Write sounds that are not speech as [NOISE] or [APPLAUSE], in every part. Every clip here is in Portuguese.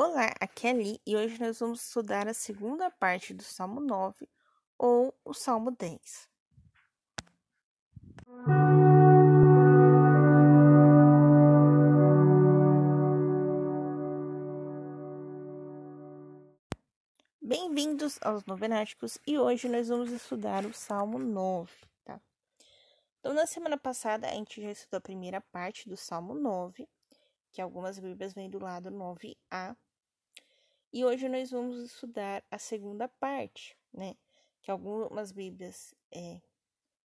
Olá, aqui é Ali e hoje nós vamos estudar a segunda parte do Salmo 9 ou o Salmo 10. Bem-vindos aos Novenáticos e hoje nós vamos estudar o Salmo 9, tá? Então, na semana passada a gente já estudou a primeira parte do Salmo 9 que algumas Bíblias vêm do lado 9a. E hoje nós vamos estudar a segunda parte, né? Que algumas Bíblias é,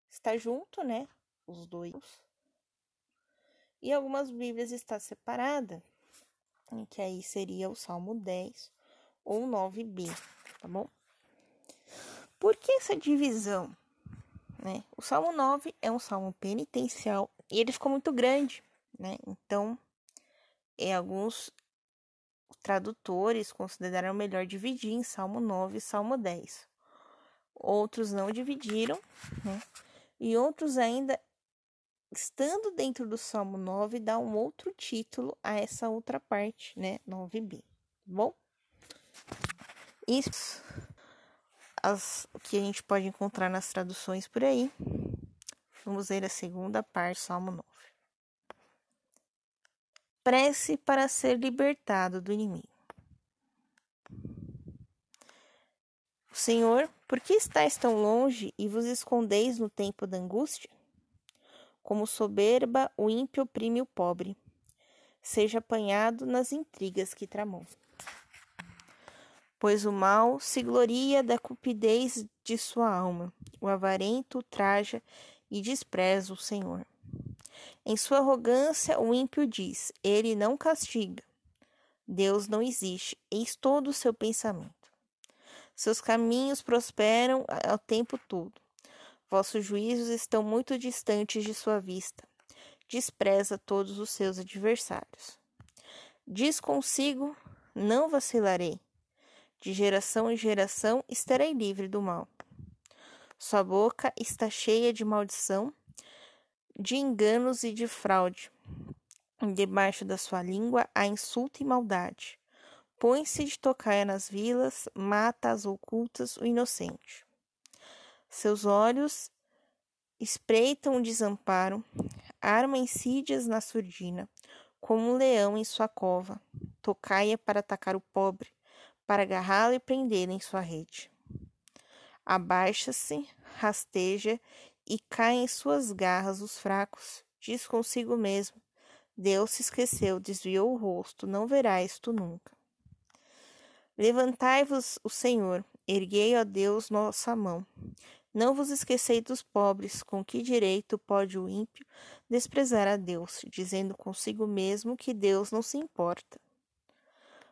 está junto, né? Os dois. E algumas Bíblias está separada, que aí seria o Salmo 10 ou 9b, tá bom? Por que essa divisão? Né? O Salmo 9 é um salmo penitencial e ele ficou muito grande, né? Então, e alguns tradutores consideraram melhor dividir em Salmo 9 e Salmo 10. Outros não dividiram, né? E outros ainda, estando dentro do Salmo 9, dá um outro título a essa outra parte, né? 9b. Tá bom? Isso as que a gente pode encontrar nas traduções por aí. Vamos ver a segunda parte, Salmo 9 prece para ser libertado do inimigo. Senhor, por que estáis tão longe e vos escondeis no tempo da angústia? Como soberba, o ímpio oprime o pobre. Seja apanhado nas intrigas que tramou. Pois o mal se gloria da cupidez de sua alma, o avarento traja e despreza o Senhor. Em sua arrogância, o ímpio diz: Ele não castiga. Deus não existe, eis todo o seu pensamento. Seus caminhos prosperam ao tempo todo. Vossos juízos estão muito distantes de sua vista. Despreza todos os seus adversários. Diz consigo: Não vacilarei. De geração em geração estarei livre do mal. Sua boca está cheia de maldição de enganos e de fraude. Debaixo da sua língua há insulto e maldade. Põe-se de tocaia nas vilas, mata as ocultas o inocente. Seus olhos espreitam o desamparo, arma insídias na surdina, como um leão em sua cova. Tocaia para atacar o pobre, para agarrá-lo e prendê-lo em sua rede. Abaixa-se, rasteja e caem em suas garras os fracos. Diz consigo mesmo: Deus se esqueceu, desviou o rosto, não verás tu nunca. Levantai-vos o Senhor, erguei, a Deus, nossa mão. Não vos esquecei dos pobres, com que direito pode o ímpio desprezar a Deus, dizendo consigo mesmo que Deus não se importa.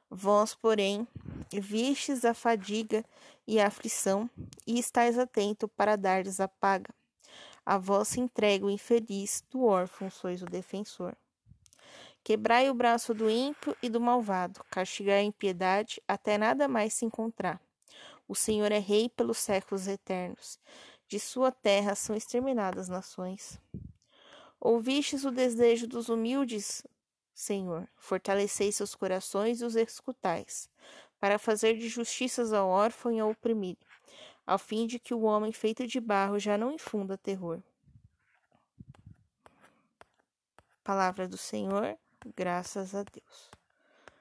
Vós, porém, vistes a fadiga e a aflição, e estáis atento para dar-lhes a paga. A vós se entrega o infeliz, do órfão sois o defensor. Quebrai o braço do ímpio e do malvado, castigai a impiedade até nada mais se encontrar. O Senhor é rei pelos séculos eternos. De sua terra são exterminadas nações. Ouvistes o desejo dos humildes, Senhor. Fortalecei seus corações e os escutais, para fazer de justiças ao órfão e ao oprimido, ao fim de que o homem feito de barro já não infunda terror. Palavra do Senhor, graças a Deus.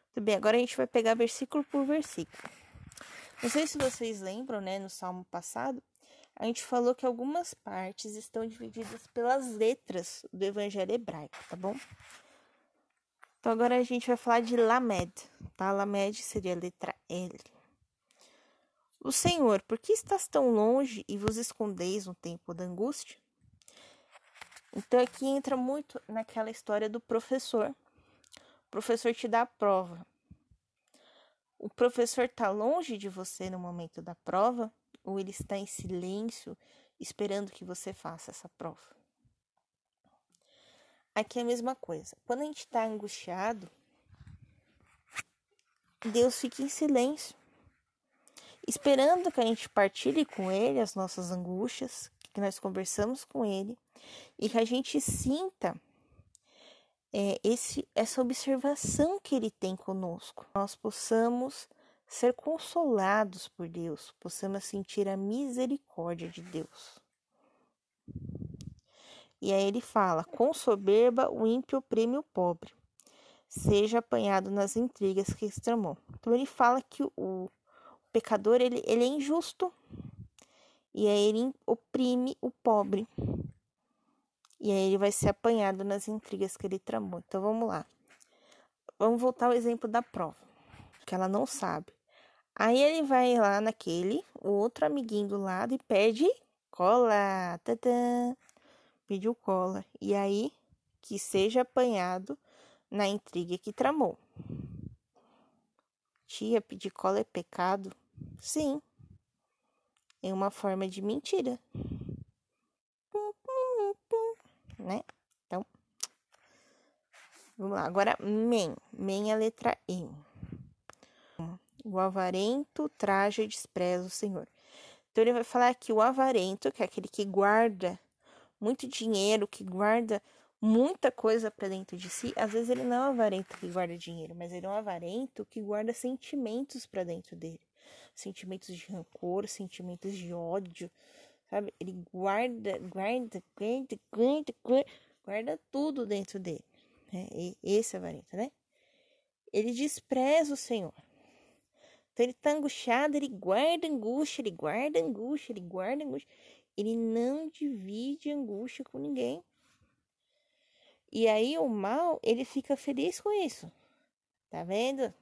Muito bem, agora a gente vai pegar versículo por versículo. Não sei se vocês lembram, né, no salmo passado, a gente falou que algumas partes estão divididas pelas letras do evangelho hebraico, tá bom? Então agora a gente vai falar de Lamed, tá? Lamed seria a letra L. O Senhor, por que estás tão longe e vos escondeis no tempo da angústia? Então aqui entra muito naquela história do professor. O professor te dá a prova. O professor está longe de você no momento da prova ou ele está em silêncio esperando que você faça essa prova? Aqui é a mesma coisa. Quando a gente está angustiado, Deus fica em silêncio esperando que a gente partilhe com ele as nossas angústias, que nós conversamos com ele e que a gente sinta é, esse, essa observação que ele tem conosco. Nós possamos ser consolados por Deus, possamos sentir a misericórdia de Deus. E aí ele fala: com soberba o ímpio oprime o pobre, seja apanhado nas intrigas que extramou. Então ele fala que o, pecador ele, ele é injusto e aí ele oprime o pobre. E aí ele vai ser apanhado nas intrigas que ele tramou. Então vamos lá. Vamos voltar ao exemplo da prova, que ela não sabe. Aí ele vai lá naquele, o outro amiguinho do lado e pede cola. Tadã! Pediu cola. E aí que seja apanhado na intriga que tramou. Tia, pedir cola é pecado? Sim. É uma forma de mentira. Né? Então, vamos lá. Agora, men. Men é a letra E. O avarento traja e despreza o Senhor. Então, ele vai falar que o avarento, que é aquele que guarda muito dinheiro, que guarda muita coisa para dentro de si, às vezes ele não é um avarento que guarda dinheiro, mas ele é um avarento que guarda sentimentos para dentro dele. Sentimentos de rancor, sentimentos de ódio, sabe? Ele guarda, guarda, guarda, guarda, guarda, guarda tudo dentro dele. Né? Esse é avarento, né? Ele despreza o Senhor. Então ele tá angustiado, ele guarda angústia, ele guarda angústia, ele guarda angústia. Ele não divide angústia com ninguém. E aí o mal, ele fica feliz com isso. Tá vendo?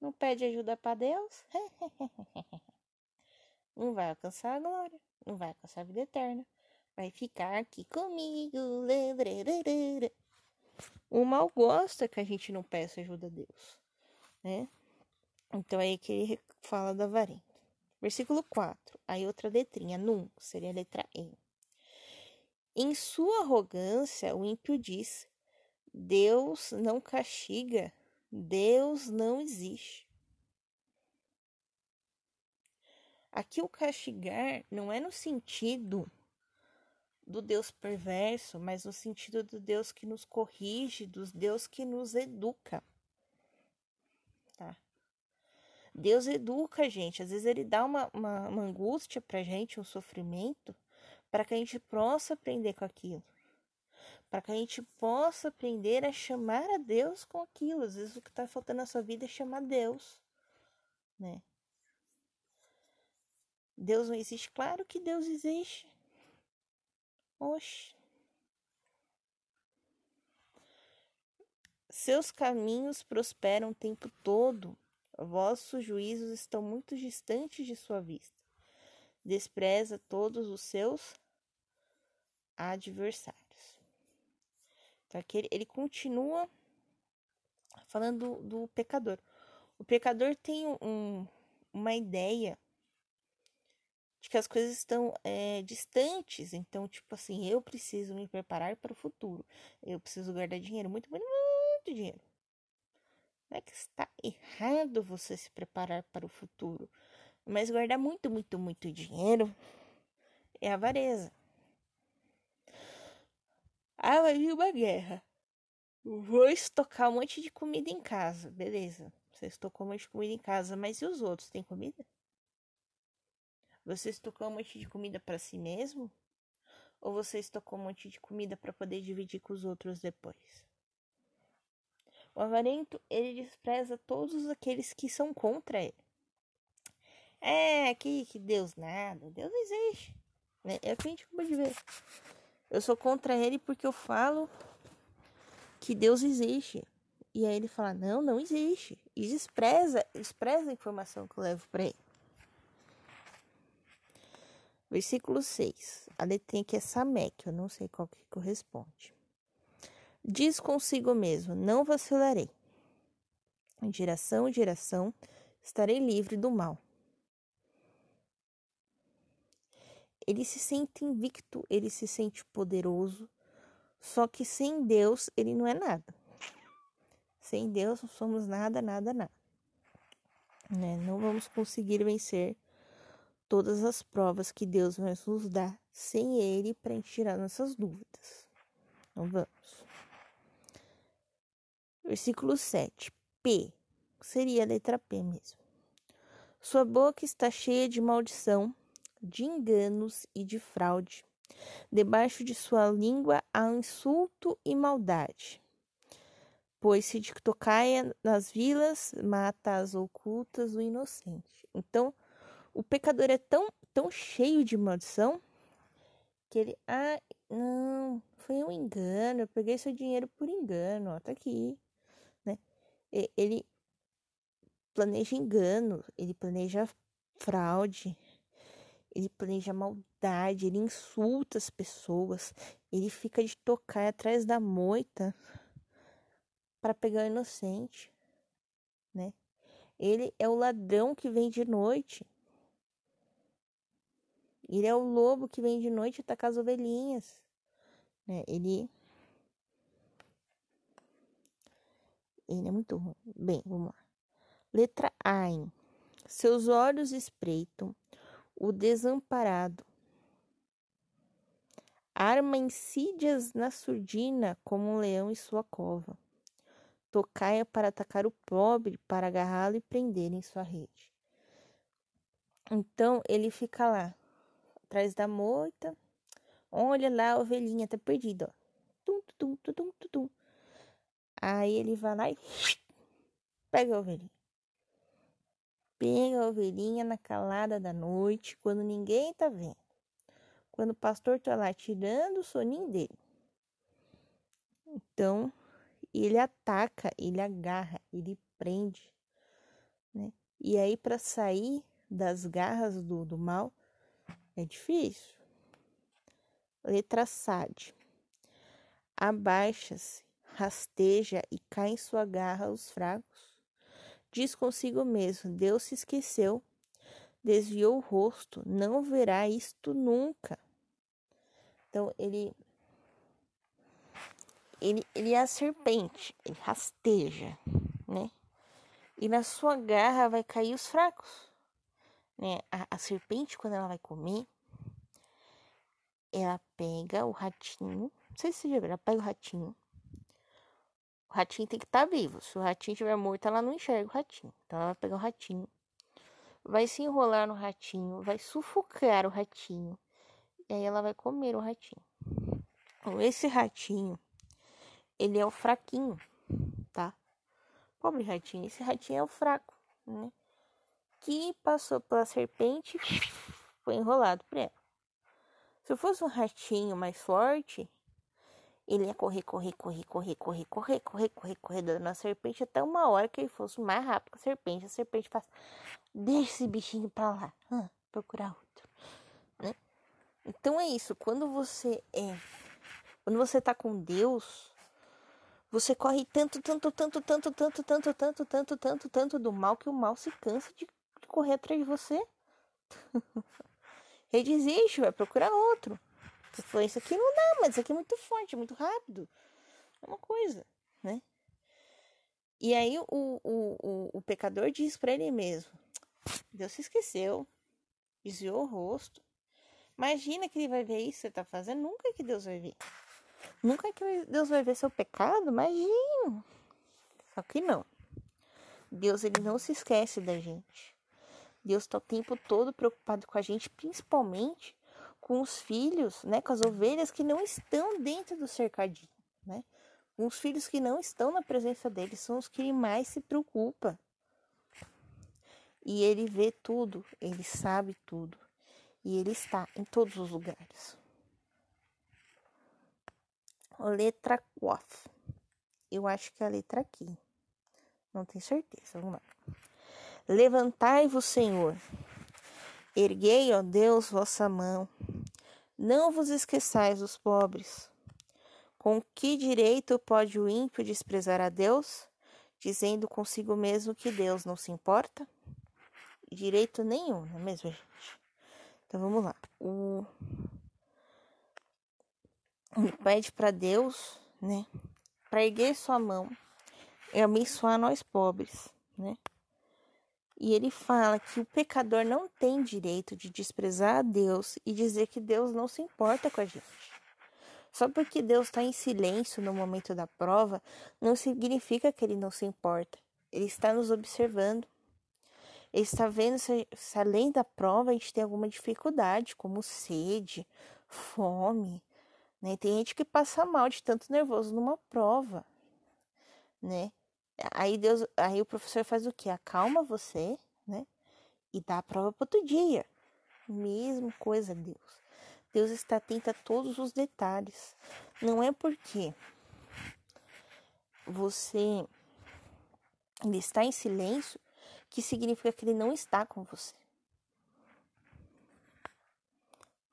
Não pede ajuda para Deus. [LAUGHS] não vai alcançar a glória, não vai alcançar a vida eterna. Vai ficar aqui comigo. O mal gosta que a gente não peça ajuda a Deus, né? Então, aí que ele fala da varinha. Versículo 4. Aí outra letrinha, num, seria a letra E. Em sua arrogância, o ímpio diz: Deus não castiga, Deus não existe. Aqui o castigar não é no sentido do Deus perverso, mas no sentido do Deus que nos corrige, dos Deus que nos educa. Deus educa a gente. Às vezes ele dá uma, uma, uma angústia pra gente, um sofrimento, para que a gente possa aprender com aquilo. Para que a gente possa aprender a chamar a Deus com aquilo. Às vezes o que está faltando na sua vida é chamar Deus, né? Deus não existe? Claro que Deus existe. Oxe. Seus caminhos prosperam o tempo todo Vossos juízos estão muito distantes de sua vista. Despreza todos os seus adversários. Então, aqui ele, ele continua falando do, do, pecador. O pecador tem um, uma ideia de que as coisas estão é, distantes. Então, tipo assim, eu preciso me preparar para o futuro. Eu preciso guardar dinheiro, muito, muito, muito dinheiro. Não é que está errado você se preparar para o futuro, mas guardar muito, muito, muito dinheiro é avareza. Ah, vai vir uma guerra. Vou estocar um monte de comida em casa. Beleza. Você estocou um monte de comida em casa, mas e os outros? Têm comida? Você estocou um monte de comida para si mesmo? Ou você estocou um monte de comida para poder dividir com os outros depois? O avarento, ele despreza todos aqueles que são contra ele. É, que, que Deus nada, Deus não existe. Né? É o que a gente acabou de ver. Eu sou contra ele porque eu falo que Deus existe. E aí ele fala, não, não existe. E despreza, despreza a informação que eu levo para ele. Versículo 6. A letrinha aqui é Samek, eu não sei qual que corresponde. Diz consigo mesmo: Não vacilarei. Em geração em geração estarei livre do mal. Ele se sente invicto, ele se sente poderoso, só que sem Deus ele não é nada. Sem Deus não somos nada, nada, nada. Né? Não vamos conseguir vencer todas as provas que Deus vai nos dar sem Ele para tirar nossas dúvidas. Não vamos. Versículo 7. P. Seria a letra P mesmo. Sua boca está cheia de maldição, de enganos e de fraude. Debaixo de sua língua há insulto e maldade. Pois se de tocaia nas vilas, mata as ocultas o inocente. Então, o pecador é tão, tão cheio de maldição que ele. Ah, não, foi um engano, eu peguei seu dinheiro por engano, ó, tá aqui. Né? Ele planeja engano, ele planeja fraude, ele planeja maldade, ele insulta as pessoas, ele fica de tocar atrás da moita para pegar o inocente, né? Ele é o ladrão que vem de noite. Ele é o lobo que vem de noite atacar as ovelhinhas, né? Ele ele é muito ruim. Bem, vamos lá. Letra A. Seus olhos espreitam o desamparado. Arma insídias na surdina como um leão em sua cova. Tocaia para atacar o pobre, para agarrá-lo e prender em sua rede. Então ele fica lá, atrás da moita. Olha lá a ovelhinha, tá perdida. Tum, tum, tum, tum, tum, tum. Aí ele vai lá e [SNIFFS] pega a ovelhinha. Pega a ovelhinha na calada da noite, quando ninguém tá vendo. Quando o pastor tá lá tirando o soninho dele. Então, ele ataca, ele agarra, ele prende, né? E aí, para sair das garras do, do mal, é difícil. Letra SAD. Abaixa-se, rasteja e cai em sua garra os fracos Diz consigo mesmo: Deus se esqueceu, desviou o rosto, não verá isto nunca. Então ele ele, ele é a serpente, ele rasteja, né? E na sua garra vai cair os fracos, né? A, a serpente, quando ela vai comer, ela pega o ratinho, não sei se você já viu, ela pega o ratinho, o ratinho tem que estar tá vivo. Se o ratinho estiver morto, ela não enxerga o ratinho. Então ela vai pegar o ratinho, vai se enrolar no ratinho, vai sufocar o ratinho. E aí ela vai comer o ratinho. Então, esse ratinho, ele é o fraquinho, tá? Pobre ratinho, esse ratinho é o fraco, né? Que passou pela serpente, foi enrolado por ela. Se fosse um ratinho mais forte, ele ia correr, correr, correr, correr, correr, correr, correr, correr, correr, dando a serpente até uma hora que ele fosse mais rápido que a serpente. A serpente faz, deixa esse bichinho pra lá, procurar outro, né? Então é isso, quando você é, quando você tá com Deus, você corre tanto, tanto, tanto, tanto, tanto, tanto, tanto, tanto, tanto, tanto do mal que o mal se cansa de correr atrás de você. [LAUGHS] Ele desiste, vai procurar outro. Você falou, isso aqui não mas isso aqui é muito forte, muito rápido. É uma coisa, né? E aí o, o, o, o pecador diz para ele mesmo: Deus se esqueceu, desviou o rosto. Imagina que ele vai ver isso que você tá fazendo, nunca que Deus vai ver. Nunca que Deus vai ver seu pecado, imagina. Só que não. Deus ele não se esquece da gente. Deus está o tempo todo preocupado com a gente, principalmente com os filhos, né, com as ovelhas que não estão dentro do cercadinho, né? Os filhos que não estão na presença dele, são os que ele mais se preocupa. E ele vê tudo, ele sabe tudo. E ele está em todos os lugares. Letra Quoth. Eu acho que é a letra aqui. Não tenho certeza. Vamos lá. Levantai-vos, Senhor. Erguei, ó Deus, vossa mão não vos esqueçais dos pobres. Com que direito pode o ímpio desprezar a Deus, dizendo consigo mesmo que Deus não se importa? Direito nenhum, não é mesmo, gente? Então vamos lá. O ele pede para Deus, né, para erguer sua mão e abençoar nós pobres, né? E ele fala que o pecador não tem direito de desprezar a Deus e dizer que Deus não se importa com a gente. Só porque Deus está em silêncio no momento da prova, não significa que ele não se importa. Ele está nos observando. Ele está vendo se, se além da prova a gente tem alguma dificuldade, como sede, fome. Né? Tem gente que passa mal de tanto nervoso numa prova, né? Aí Deus, aí o professor faz o quê? Acalma você, né? E dá a prova para outro dia. Mesma coisa, Deus. Deus está atento a todos os detalhes. Não é porque você ele está em silêncio que significa que ele não está com você.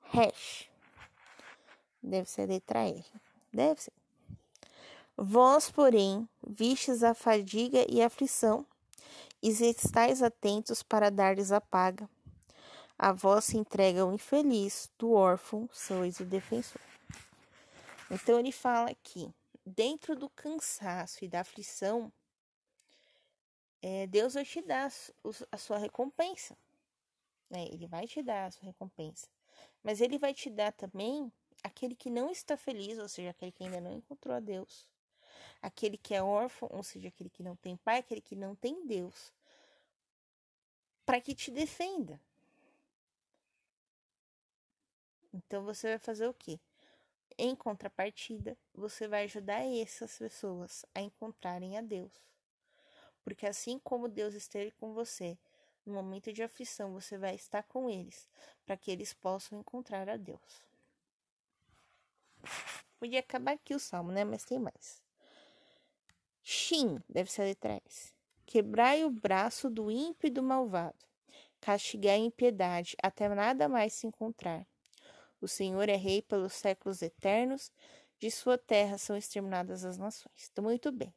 Hash. Deve ser letra R. Deve ser. Vós, porém, vistes a fadiga e a aflição, e estáis atentos para dar-lhes a paga. A vós se entrega o infeliz, do órfão sois o defensor. Então ele fala que, dentro do cansaço e da aflição, é, Deus vai te dar a sua recompensa. Né? Ele vai te dar a sua recompensa. Mas ele vai te dar também aquele que não está feliz, ou seja, aquele que ainda não encontrou a Deus. Aquele que é órfão, ou seja, aquele que não tem pai, aquele que não tem Deus. Para que te defenda. Então você vai fazer o quê? Em contrapartida, você vai ajudar essas pessoas a encontrarem a Deus. Porque assim como Deus esteve com você no momento de aflição, você vai estar com eles, para que eles possam encontrar a Deus. Podia acabar aqui o salmo, né? Mas tem mais. Shin, deve ser a letra S. Quebrai o braço do ímpio e do malvado. Castigai a impiedade, até nada mais se encontrar. O Senhor é rei pelos séculos eternos, de sua terra são exterminadas as nações. Então, muito bem.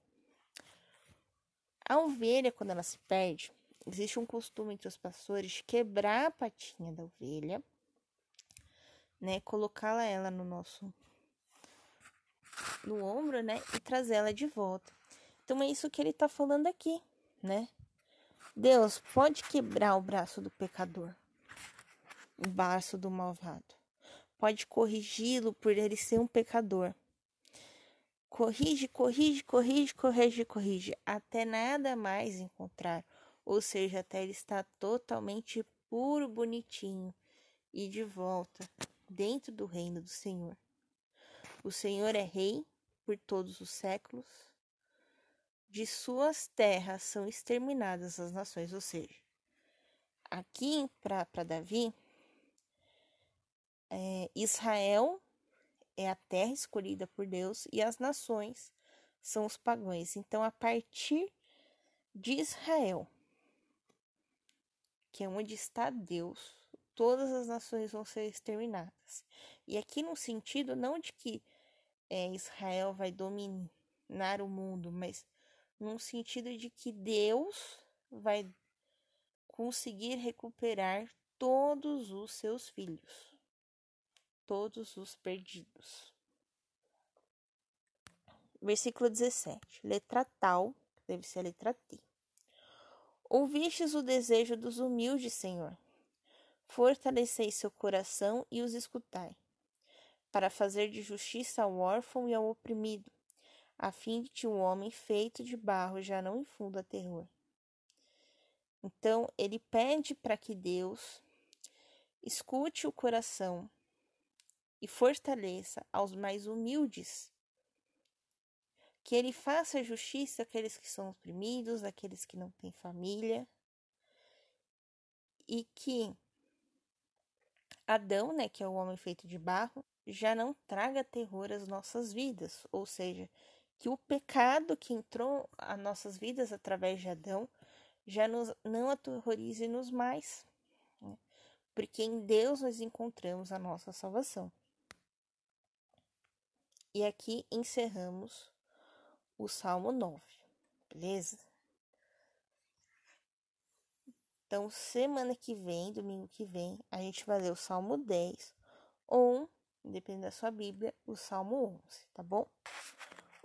A ovelha, quando ela se perde, existe um costume entre os pastores de quebrar a patinha da ovelha, né, colocá-la ela no nosso no ombro, né, e trazê-la de volta. Então é isso que ele está falando aqui, né? Deus pode quebrar o braço do pecador, o braço do malvado. Pode corrigi-lo por ele ser um pecador. Corrige, corrige, corrige, corrige, corrige, até nada mais encontrar. Ou seja, até ele estar totalmente puro, bonitinho e de volta dentro do reino do Senhor. O Senhor é rei por todos os séculos. De suas terras são exterminadas as nações, ou seja, aqui para Davi, é, Israel é a terra escolhida por Deus e as nações são os pagãos. Então, a partir de Israel, que é onde está Deus, todas as nações vão ser exterminadas. E aqui no sentido não de que é, Israel vai dominar o mundo, mas num sentido de que Deus vai conseguir recuperar todos os seus filhos, todos os perdidos. Versículo 17, letra tal, deve ser a letra T. Ouvistes o desejo dos humildes, Senhor. Fortalecei seu coração e os escutai para fazer de justiça ao órfão e ao oprimido, a fim de que o homem feito de barro já não infunda terror. Então, ele pede para que Deus escute o coração e fortaleça aos mais humildes, que ele faça justiça àqueles que são oprimidos, àqueles que não têm família, e que Adão, né, que é o homem feito de barro, já não traga terror às nossas vidas, ou seja, que o pecado que entrou às nossas vidas através de Adão já nos, não aterrorize-nos mais, né? porque em Deus nós encontramos a nossa salvação. E aqui encerramos o Salmo 9, beleza? Então, semana que vem, domingo que vem, a gente vai ler o Salmo 10 ou dependendo da sua Bíblia, o Salmo 11, tá bom?